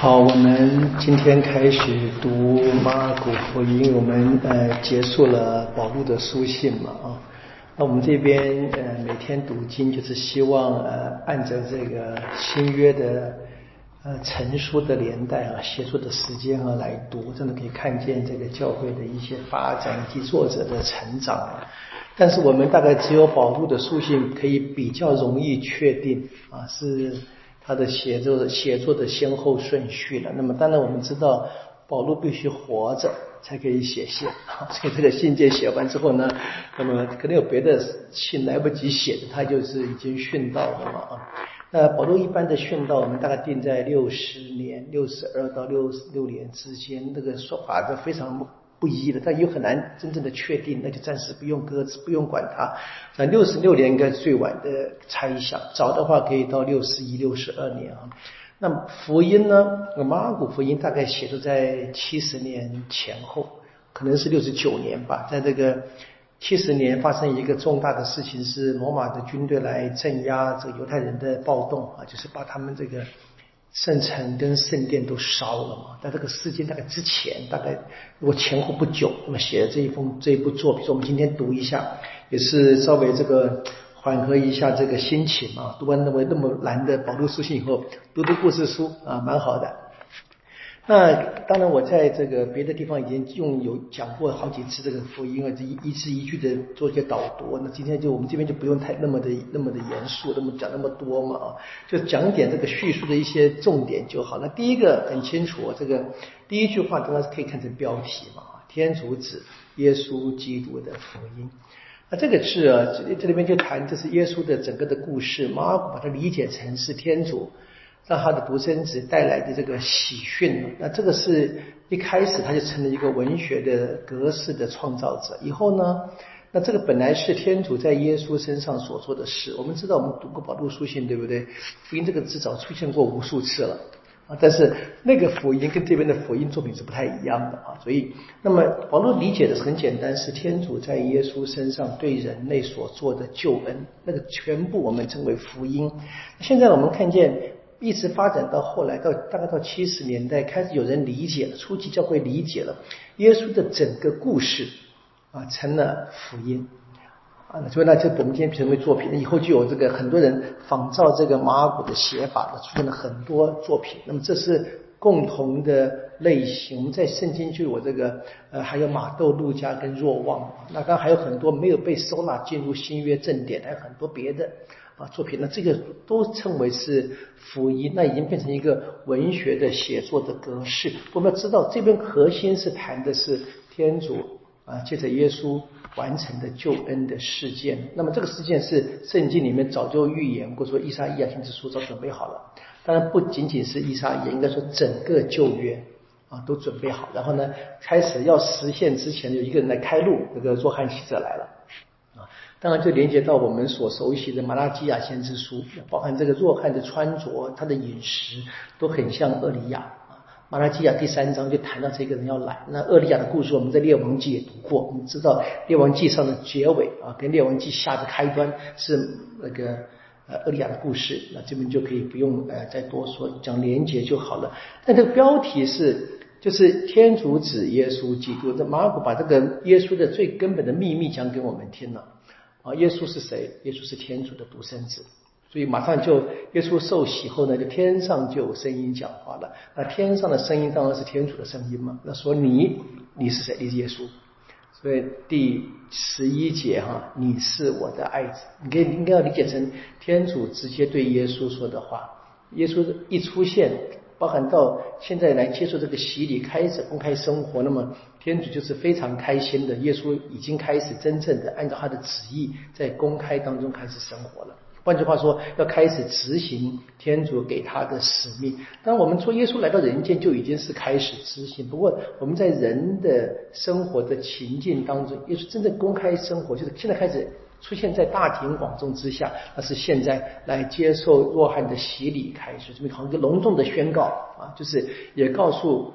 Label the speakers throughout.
Speaker 1: 好，我们今天开始读马古福音，我们呃结束了保禄的书信嘛啊，那我们这边呃每天读经就是希望呃按照这个新约的呃成书的年代啊，写作的时间啊来读，真的可以看见这个教会的一些发展以及作者的成长。但是我们大概只有保禄的书信可以比较容易确定啊是。他的写作的写作的先后顺序了。那么当然我们知道保罗必须活着才可以写信，所以这个信件写完之后呢，那么可能有别的信来不及写的，他就是已经殉道了嘛啊。那保罗一般的殉道，我们大概定在六十年，六十二到六十六年之间，这个说法是非常。不一的，但又很难真正的确定，那就暂时不用搁置，不用管它。那六十六年应该最晚的猜想，早的话可以到六十一、六十二年啊。那福音呢？马古福音大概写的在七十年前后，可能是六十九年吧。在这个七十年发生一个重大的事情，是罗马的军队来镇压这个犹太人的暴动啊，就是把他们这个。圣城跟圣殿都烧了嘛？在这个事件大概之前，大概如果前后不久，那么写的这一封这一部作品，说我们今天读一下，也是稍微这个缓和一下这个心情嘛。读完那么那么难的保罗书信以后，读读故事书啊，蛮好的。那当然，我在这个别的地方已经用有讲过好几次这个福音啊，这一一字一句的做一些导读。那今天就我们这边就不用太那么的那么的严肃，那么讲那么多嘛啊，就讲点这个叙述的一些重点就好。那第一个很清楚，这个第一句话当然是可以看成标题嘛天主子耶稣基督的福音。那这个字啊，这这里面就谈这是耶稣的整个的故事，马把它理解成是天主。让他的独生子带来的这个喜讯，那这个是一开始他就成了一个文学的格式的创造者。以后呢，那这个本来是天主在耶稣身上所做的事。我们知道，我们读过保禄书信，对不对？福音这个字早出现过无数次了啊，但是那个福音跟这边的福音作品是不太一样的啊。所以，那么保禄理解的是很简单，是天主在耶稣身上对人类所做的救恩，那个全部我们称为福音。现在我们看见。一直发展到后来，到大概到七十年代，开始有人理解了，初期教会理解了耶稣的整个故事啊，成了福音啊。所以呢，就我们今天成为作品，以后就有这个很多人仿照这个马尔谷的写法，出现了很多作品。那么这是共同的类型。我们在圣经就有这个呃，还有马窦、路加跟若望。那刚还有很多没有被收纳进入新约正典，还有很多别的。啊，作品那这个都称为是福音，那已经变成一个文学的写作的格式。我们要知道，这边核心是谈的是天主啊，借着耶稣完成的救恩的事件。那么这个事件是圣经里面早就预言过，说伊莎伊亚先知书早准备好了。当然不仅仅是伊莎伊亚，应该说整个旧约啊都准备好。然后呢，开始要实现之前，有一个人来开路，那个若翰使者来了。当然，就连接到我们所熟悉的《马拉基亚先知书》，包含这个若翰的穿着、他的饮食，都很像厄里亚啊。马拉基亚第三章就谈到这个人要来。那厄里亚的故事，我们在《列王记》也读过，我们知道《列王记》上的结尾啊，跟《列王记》下的开端是那个呃厄里亚的故事。那这边就可以不用呃再多说，讲连接就好了。但这个标题是就是天主子耶稣基督。这马古把这个耶稣的最根本的秘密讲给我们听了。啊，耶稣是谁？耶稣是天主的独生子，所以马上就耶稣受洗后呢，就天上就有声音讲话了。那天上的声音当然是天主的声音嘛。那说你你是谁？你是耶稣。所以第十一节哈，你是我的爱子，你可以应该要理解成天主直接对耶稣说的话。耶稣一出现。包含到现在来接受这个洗礼，开始公开生活，那么天主就是非常开心的。耶稣已经开始真正的按照他的旨意，在公开当中开始生活了。换句话说，要开始执行天主给他的使命。当我们说耶稣来到人间，就已经是开始执行。不过我们在人的生活的情境当中，耶稣真正公开生活，就是现在开始。出现在大庭广众之下，那是现在来接受若翰的洗礼开始，这么好一个隆重的宣告啊，就是也告诉，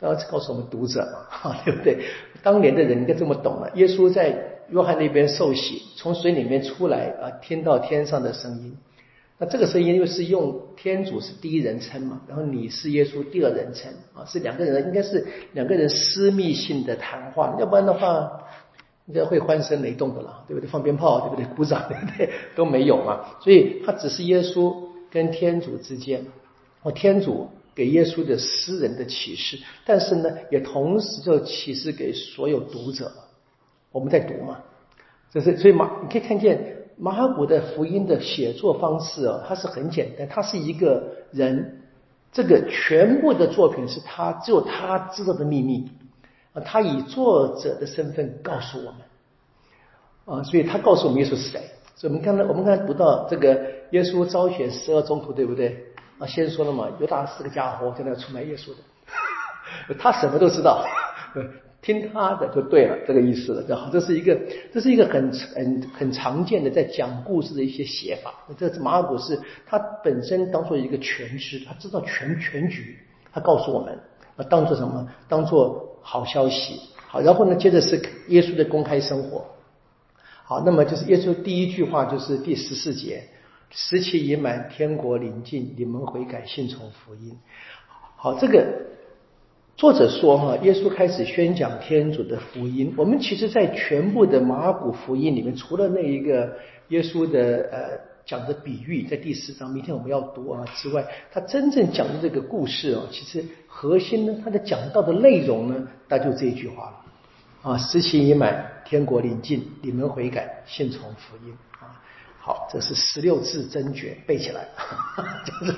Speaker 1: 要告诉我们读者嘛，对不对？当年的人应该这么懂了。耶稣在约翰那边受洗，从水里面出来啊，听到天上的声音，那这个声音又是用天主是第一人称嘛，然后你是耶稣第二人称啊，是两个人，应该是两个人私密性的谈话，要不然的话，应该会欢声雷动的了，对不对？放鞭炮，对不对？鼓掌，对不对？都没有嘛，所以他只是耶稣跟天主之间，哦，天主给耶稣的私人的启示，但是呢，也同时就启示给所有读者。我们在读嘛，这是所以马你可以看见。马尔谷的福音的写作方式啊，它是很简单，他是一个人，这个全部的作品是他只有他知道的秘密啊，他以作者的身份告诉我们啊，所以他告诉我们耶稣是谁。所以我们刚才我们刚才读到这个耶稣招选十二宗徒，对不对啊？先说了嘛，犹大是个家伙，在那出卖耶稣的，他什么都知道。听他的就对了，这个意思了，就好。这是一个，这是一个很很很常见的在讲故事的一些写法。这马尔古是他本身当做一个全知，他知道全全局，他告诉我们，啊，当做什么？当做好消息。好，然后呢，接着是耶稣的公开生活。好，那么就是耶稣第一句话就是第十四节：时期已满，天国临近，你们悔改，信从福音。好，这个。作者说：“哈，耶稣开始宣讲天主的福音。我们其实，在全部的马古福音里面，除了那一个耶稣的呃讲的比喻，在第四章，明天我们要读啊之外，他真正讲的这个故事啊，其实核心呢，他的讲到的内容呢，那就这一句话了啊：时期已满，天国临近，你们悔改，信从福音啊。”好，这是十六字真诀，背起来。就是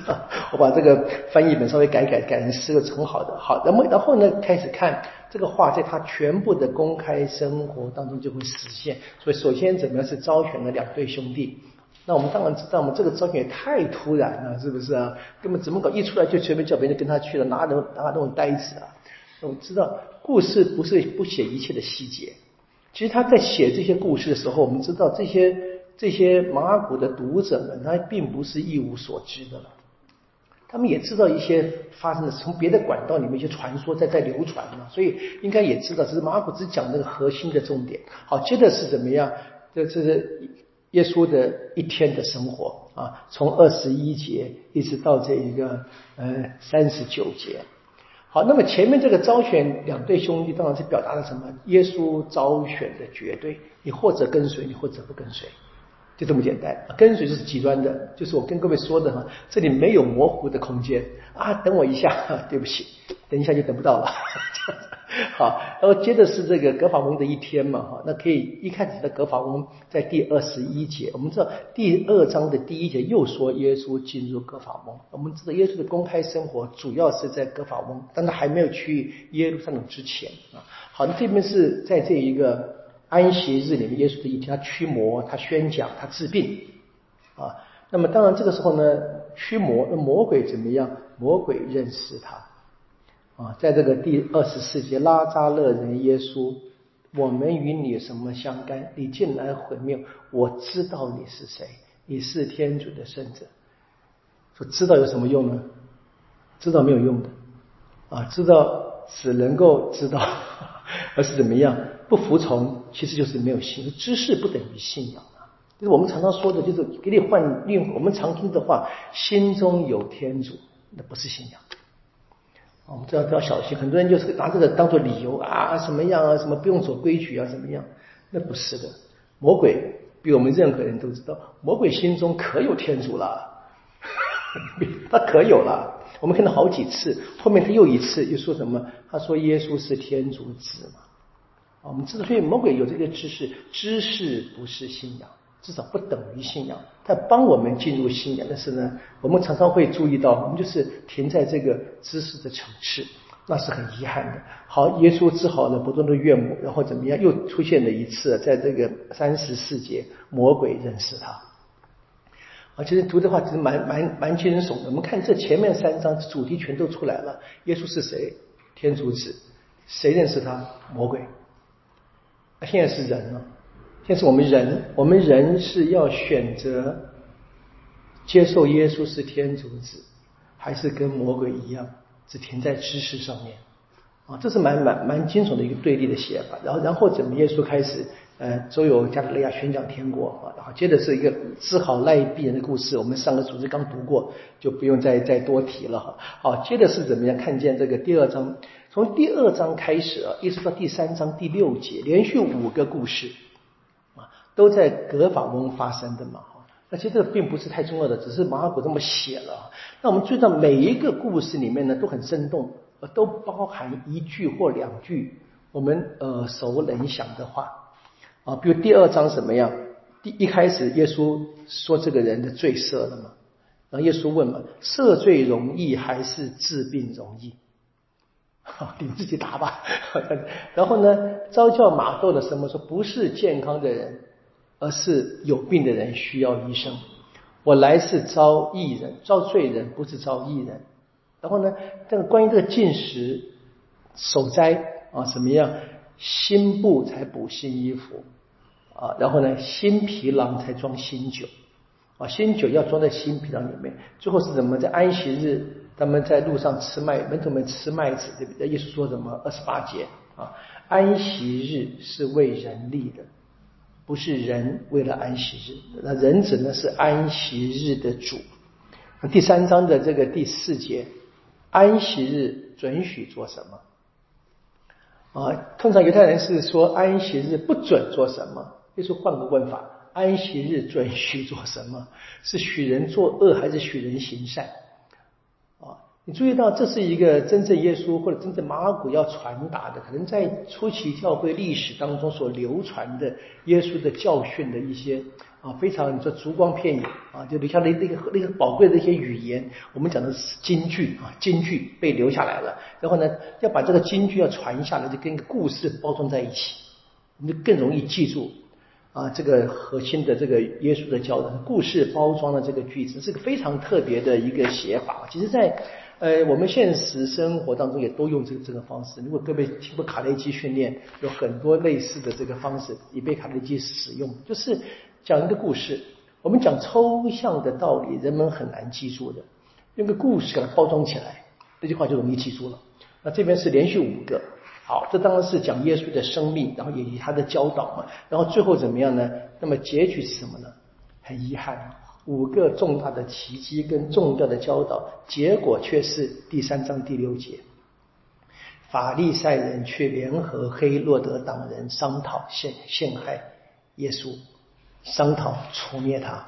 Speaker 1: 我把这个翻译本稍微改改，改成十个很好的。好，那么然后呢，开始看这个话，在他全部的公开生活当中就会实现。所以，首先怎么样是招选了两对兄弟？那我们当然知道，我们这个招选也太突然了，是不是啊？根本怎么搞？一出来就全面叫别人跟他去了，哪能哪那种呆子啊？我们知道，故事不是不写一切的细节。其实他在写这些故事的时候，我们知道这些。这些马古的读者们，他并不是一无所知的了，他们也知道一些发生的从别的管道里面一些传说在在流传嘛，所以应该也知道，只是马古只讲那个核心的重点。好，接着是怎么样？这这是耶稣的一天的生活啊，从二十一节一直到这一个呃三十九节。好，那么前面这个招选两对兄弟，当然是表达了什么？耶稣招选的绝对，你或者跟随，你或者不跟随。就这么简单，跟随就是极端的，就是我跟各位说的哈，这里没有模糊的空间啊。等我一下，对不起，等一下就等不到了。好，然后接着是这个格法翁的一天嘛，哈，那可以一开始的格法翁在第二十一节，我们知道第二章的第一节又说耶稣进入格法翁，我们知道耶稣的公开生活主要是在格法翁，但他还没有去耶路撒冷之前啊。好，这边是在这一个。安息日里面，耶稣的一天，他驱魔，他宣讲，他治病啊。那么当然这个时候呢，驱魔，那魔鬼怎么样？魔鬼认识他啊。在这个第二十四节，拉扎勒人耶稣，我们与你什么相干？你进来毁灭，我知道你是谁，你是天主的圣者。说知道有什么用呢？知道没有用的啊，知道只能够知道，而是怎么样？不服从其实就是没有信，知识不等于信仰。就是我们常常说的，就是给你换另我们常听的话，心中有天主，那不是信仰。我们知道要小心，很多人就是拿这个当做理由啊，什么样啊，什么不用守规矩啊，怎么样？那不是的。魔鬼比我们任何人都知道，魔鬼心中可有天主了，他可有了。我们看到好几次，后面他又一次又说什么？他说耶稣是天主子嘛。我们知道，所以魔鬼有这个知识，知识不是信仰，至少不等于信仰。他帮我们进入信仰，但是呢，我们常常会注意到，我们就是停在这个知识的层次，那是很遗憾的。好，耶稣治好了不断的岳母，然后怎么样？又出现了一次，在这个三十四节，魔鬼认识他。啊，其实读的话其实蛮蛮蛮惊悚的。我们看这前面三章主题全都出来了，耶稣是谁？天主子，谁认识他？魔鬼。现在是人了，现在是我们人，我们人是要选择接受耶稣是天主子，还是跟魔鬼一样，只停在知识上面啊？这是蛮蛮蛮惊悚的一个对立的写法。然后，然后怎么耶稣开始呃，周游加利利亚宣讲天国啊，然后接着是一个治好赖病人的故事，我们上个组织刚读过，就不用再再多提了哈。好，接着是怎么样？看见这个第二章，从第二章开始啊，一直到第三章第六节，连续五个故事，都在格法翁发生的嘛哈。那其实这个并不是太重要的，只是马可这么写了。那我们注意到每一个故事里面呢，都很生动，都包含一句或两句我们耳熟能详的话。啊，比如第二章什么样？第一开始，耶稣说这个人的罪赦了嘛？然后耶稣问嘛：赦罪容易还是治病容易？好，你自己答吧。然后呢，招教马窦的什么说？不是健康的人，而是有病的人需要医生。我来是招义人，招罪人，不是招义人。然后呢，这个关于这个进食、守斋啊，什么样？新布才补新衣服。啊，然后呢，新皮囊才装新酒，啊，新酒要装在新皮囊里面。最后是怎么？在安息日，他们在路上吃麦，门徒们吃麦子，对不对？耶稣说什么？二十八节啊，安息日是为人立的，不是人为了安息日。那人指呢是安息日的主。第三章的这个第四节，安息日准许做什么？啊，通常犹太人是说安息日不准做什么。就是换个问法：安息日准许做什么？是许人作恶，还是许人行善？你注意到这是一个真正耶稣或者真正马尔谷要传达的，可能在初期教会历史当中所流传的耶稣的教训的一些啊，非常你说烛光片影啊，就留下了那个那个宝贵的一些语言。我们讲的是金句啊，金句被留下来了。然后呢，要把这个金句要传下来，就跟故事包装在一起，你就更容易记住。啊，这个核心的这个耶稣的教导，故事包装的这个句子，是个非常特别的一个写法。其实，在呃我们现实生活当中也都用这个这个方式。如果各位听过卡内基训练，有很多类似的这个方式也被卡内基使用，就是讲一个故事。我们讲抽象的道理，人们很难记住的，用个故事给它包装起来，这句话就容易记住了。那这边是连续五个。好，这当然是讲耶稣的生命，然后也以他的教导嘛。然后最后怎么样呢？那么结局是什么呢？很遗憾，五个重大的奇迹跟重要的教导，结果却是第三章第六节，法利赛人却联合黑洛德党人商讨陷陷害耶稣，商讨除灭他。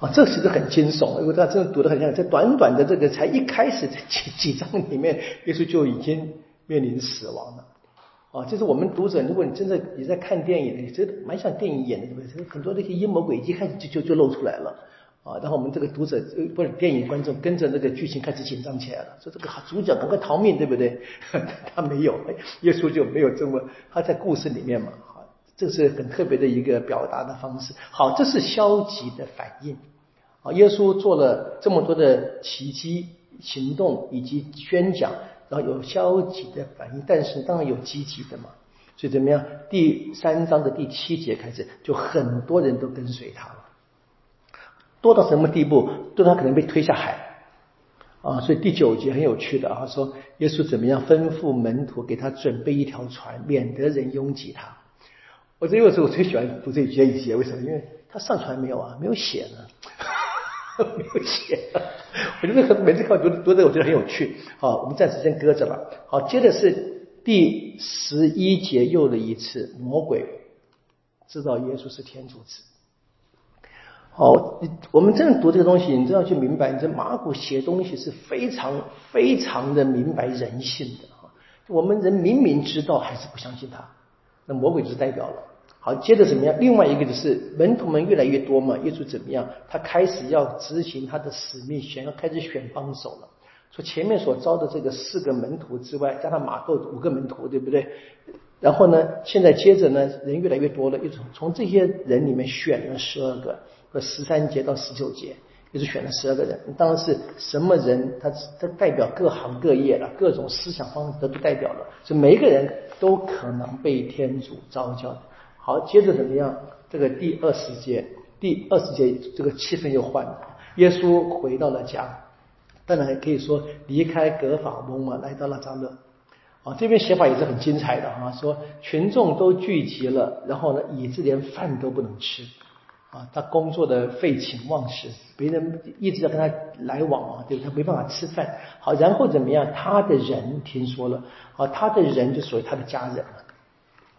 Speaker 1: 啊，这其实很惊悚，因为他真的读得很像，在短短的这个才一开始这几几章里面，耶稣就已经。面临死亡了，啊，就是我们读者，如果你真的你在看电影，你这蛮像电影演的，对不对？很多那些阴谋诡计开始就就就露出来了，啊，然后我们这个读者呃不是电影观众跟着那个剧情开始紧张起来了，说这个主角赶快逃命，对不对？他没有，耶稣就没有这么，他在故事里面嘛，好，这是很特别的一个表达的方式。好，这是消极的反应，啊，耶稣做了这么多的奇迹行动以及宣讲。然后有消极的反应，但是当然有积极的嘛。所以怎么样？第三章的第七节开始，就很多人都跟随他了，多到什么地步？多到可能被推下海啊！所以第九节很有趣的啊，说耶稣怎么样吩咐门徒给他准备一条船，免得人拥挤他。我这有时候我最喜欢读这一节一节，为什么？因为他上船没有啊？没有写呢。没有写，我觉得每次看读读这个，我觉得很有趣。好，我们暂时先搁着了。好，接着是第十一节又了一次，魔鬼知道耶稣是天主子。好，我们真的读这个东西，你真要去明白，你这马古写东西是非常非常的明白人性的啊。我们人明明知道，还是不相信他，那魔鬼就是代表了。好，接着怎么样？另外一个就是门徒们越来越多嘛，耶稣怎么样？他开始要执行他的使命，选要开始选帮手了。说前面所招的这个四个门徒之外，加上马窦五个门徒，对不对？然后呢，现在接着呢，人越来越多了，又从从这些人里面选了十二个，和十三节到十九节，又是选了十二个人。当然是什么人？他他代表各行各业了，各种思想方式都代表了，所以每一个人都可能被天主召教的。好，接着怎么样？这个第二十节，第二十节这个气氛又换了。耶稣回到了家，当然可以说离开格法翁嘛，来到了扎勒。啊，这边写法也是很精彩的啊，说群众都聚集了，然后呢，以致连饭都不能吃。啊，他工作的废寝忘食，别人一直在跟他来往啊，对不对？他没办法吃饭。好，然后怎么样？他的人听说了，啊，他的人就属于他的家人，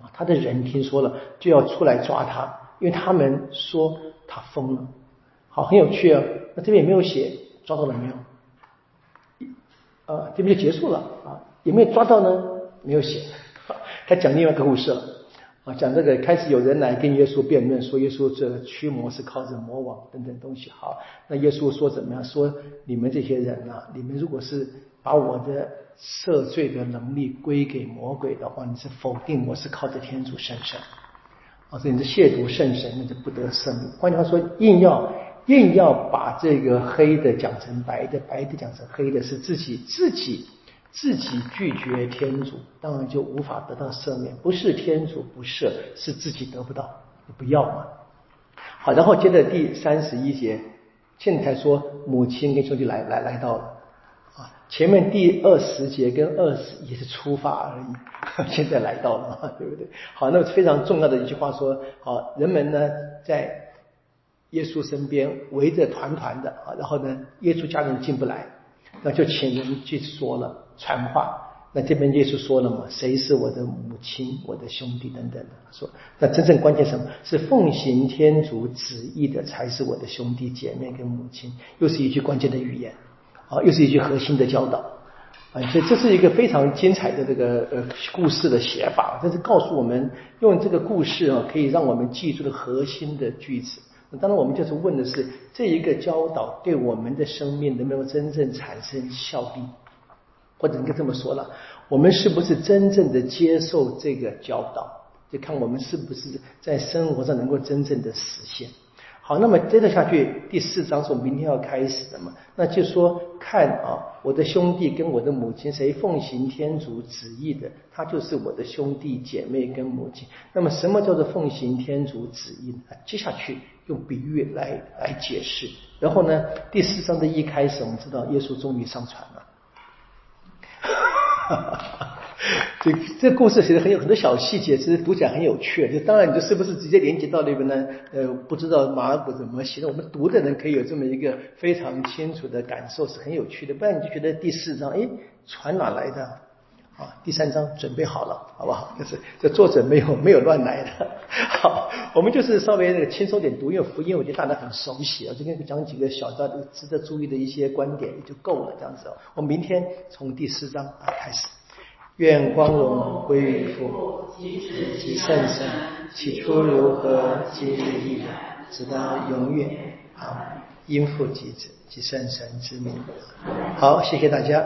Speaker 1: 啊，他的人听说了就要出来抓他，因为他们说他疯了。好，很有趣啊。那这边也没有写抓到了没有？啊，这边就结束了啊。有没有抓到呢？没有写。他讲另外一个故事了。啊，讲这个开始有人来跟耶稣辩论，说耶稣这驱魔是靠着魔王等等东西。好，那耶稣说怎么样？说你们这些人啊，你们如果是把我的赦罪的能力归给魔鬼的话，你是否定我是靠着天主圣神？啊，所以你是亵渎圣神，那就不得赦命。换句话说，硬要硬要把这个黑的讲成白的，白的讲成黑的，是自己自己。自己拒绝天主，当然就无法得到赦免。不是天主不赦，是自己得不到，你不要嘛。好，然后接着第三十一节，现在说母亲跟兄弟来来来到了。前面第二十节跟二十也是出发而已，现在来到了，对不对？好，那非常重要的一句话说：好，人们呢在耶稣身边围着团团的啊，然后呢，耶稣家人进不来，那就请人去说了。传话，那这边耶稣说了嘛？谁是我的母亲、我的兄弟等等的？说，那真正关键什么？是奉行天主旨意的才是我的兄弟姐妹跟母亲，又是一句关键的语言，啊，又是一句核心的教导，啊，所以这是一个非常精彩的这个呃故事的写法，这是告诉我们用这个故事啊，可以让我们记住的核心的句子。当然，我们就是问的是这一个教导对我们的生命能不能真正产生效力？或者应该这么说了，我们是不是真正的接受这个教导？就看我们是不是在生活上能够真正的实现。好，那么接着下去，第四章是我们明天要开始的嘛？那就说看啊，我的兄弟跟我的母亲，谁奉行天主旨意的，他就是我的兄弟姐妹跟母亲。那么什么叫做奉行天主旨意呢？接下去用比喻来来解释。然后呢，第四章的一开始，我们知道耶稣终于上船了。这这故事其实很有很多小细节，其实读起来很有趣。就当然，你就是不是直接连接到那边呢？呃，不知道马尔谷怎么写的，我们读的人可以有这么一个非常清楚的感受，是很有趣的。不然你就觉得第四章，哎，船哪来的？啊，第三章准备好了，好不好？就是这作者没有没有乱来的。好，我们就是稍微那个轻松点读，因为福音我觉得大家很熟悉啊，今天讲几个小的值得注意的一些观点就够了，这样子。我明天从第四章啊开始。愿光荣归于父及圣神，起初如何，今日亦然，直到永远。啊，因父及子及圣神之名。好，谢谢大家。